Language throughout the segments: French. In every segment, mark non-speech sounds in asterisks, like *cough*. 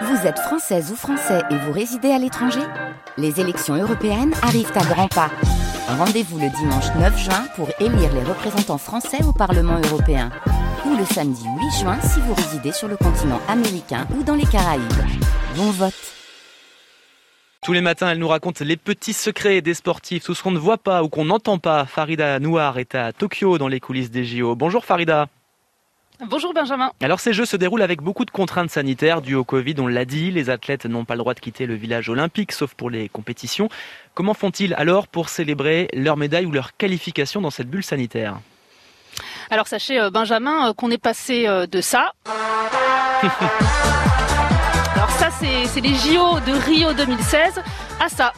Vous êtes française ou français et vous résidez à l'étranger Les élections européennes arrivent à grands pas. Rendez-vous le dimanche 9 juin pour élire les représentants français au Parlement européen. Ou le samedi 8 juin si vous résidez sur le continent américain ou dans les Caraïbes. Bon vote tous les matins, elle nous raconte les petits secrets des sportifs, tout ce qu'on ne voit pas ou qu'on n'entend pas. Farida Nouar est à Tokyo dans les coulisses des JO. Bonjour Farida. Bonjour Benjamin. Alors ces jeux se déroulent avec beaucoup de contraintes sanitaires dues au Covid, on l'a dit. Les athlètes n'ont pas le droit de quitter le village olympique, sauf pour les compétitions. Comment font-ils alors pour célébrer leur médaille ou leur qualification dans cette bulle sanitaire? Alors sachez euh, Benjamin euh, qu'on est passé euh, de ça. *laughs* alors ça c'est les JO de Rio 2016 à ça.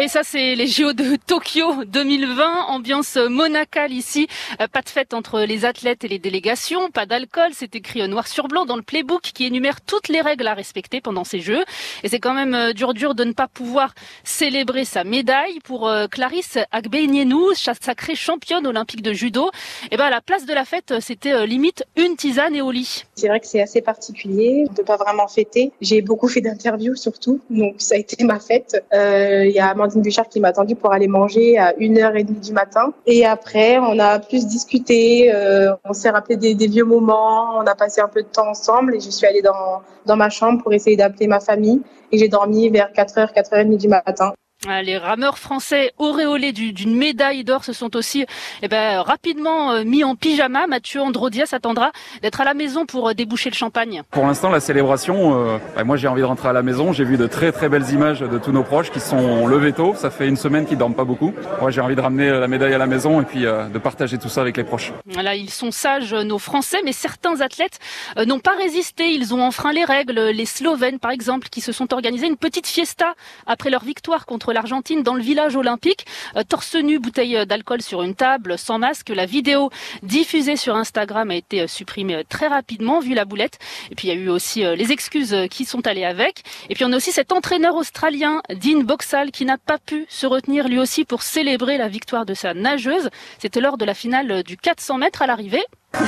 Et ça, c'est les JO de Tokyo 2020, ambiance monacale ici. Euh, pas de fête entre les athlètes et les délégations, pas d'alcool. C'est écrit noir sur blanc dans le playbook qui énumère toutes les règles à respecter pendant ces Jeux. Et c'est quand même euh, dur dur de ne pas pouvoir célébrer sa médaille pour euh, Clarisse Agbenienou, sacrée championne olympique de judo. Et ben à la place de la fête, c'était limite une tisane et au lit. C'est vrai que c'est assez particulier de pas vraiment fêter. J'ai beaucoup fait d'interviews surtout, donc ça a été ma fête. Il y a Bouchard qui m'a attendu pour aller manger à 1h30 du matin. Et après, on a plus discuté, euh, on s'est rappelé des, des, vieux moments, on a passé un peu de temps ensemble et je suis allée dans, dans ma chambre pour essayer d'appeler ma famille et j'ai dormi vers 4h, 4h30 du matin. Ah, les rameurs français auréolés d'une médaille d'or se sont aussi eh ben, rapidement euh, mis en pyjama. Mathieu Androdia s'attendra d'être à la maison pour euh, déboucher le champagne. Pour l'instant, la célébration, euh, bah, moi j'ai envie de rentrer à la maison. J'ai vu de très très belles images de tous nos proches qui sont levés tôt. Ça fait une semaine qu'ils dorment pas beaucoup. Moi j'ai envie de ramener la médaille à la maison et puis de partager tout ça avec les proches. Voilà, ils sont sages nos Français, mais certains athlètes n'ont pas résisté. Ils ont enfreint les règles. Les Slovènes par exemple qui se sont organisés une petite fiesta après leur victoire contre l'Argentine dans le village olympique. Euh, torse nu, bouteille euh, d'alcool sur une table, sans masque. La vidéo diffusée sur Instagram a été euh, supprimée très rapidement vu la boulette. Et puis il y a eu aussi les excuses qui sont allées avec. Et puis on a aussi cet entraîneur australien, Dean Boxall, qui n'a pas pu se retenir lui aussi pour célébrer la victoire de sa nageuse. C'était lors de la finale du 400 mètres à l'arrivée. *laughs*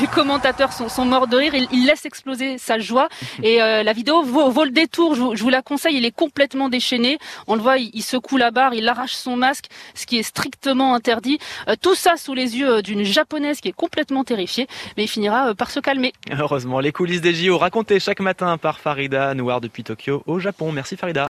les, commentateurs sont, morts de rire. Il, laisse exploser sa joie. Et euh, la vidéo vaut, le détour. Je vous, la conseille. Il est complètement déchaîné. On le voit, il, secoue la barre, il arrache son masque, ce qui est strictement interdit. Euh, tout ça sous les yeux d'une japonaise qui est complètement terrifiée. Mais il finira euh, par se calmer. Heureusement, les coulisses des JO racontées chaque matin par Farida Noir depuis Tokyo au Japon. Merci Farida.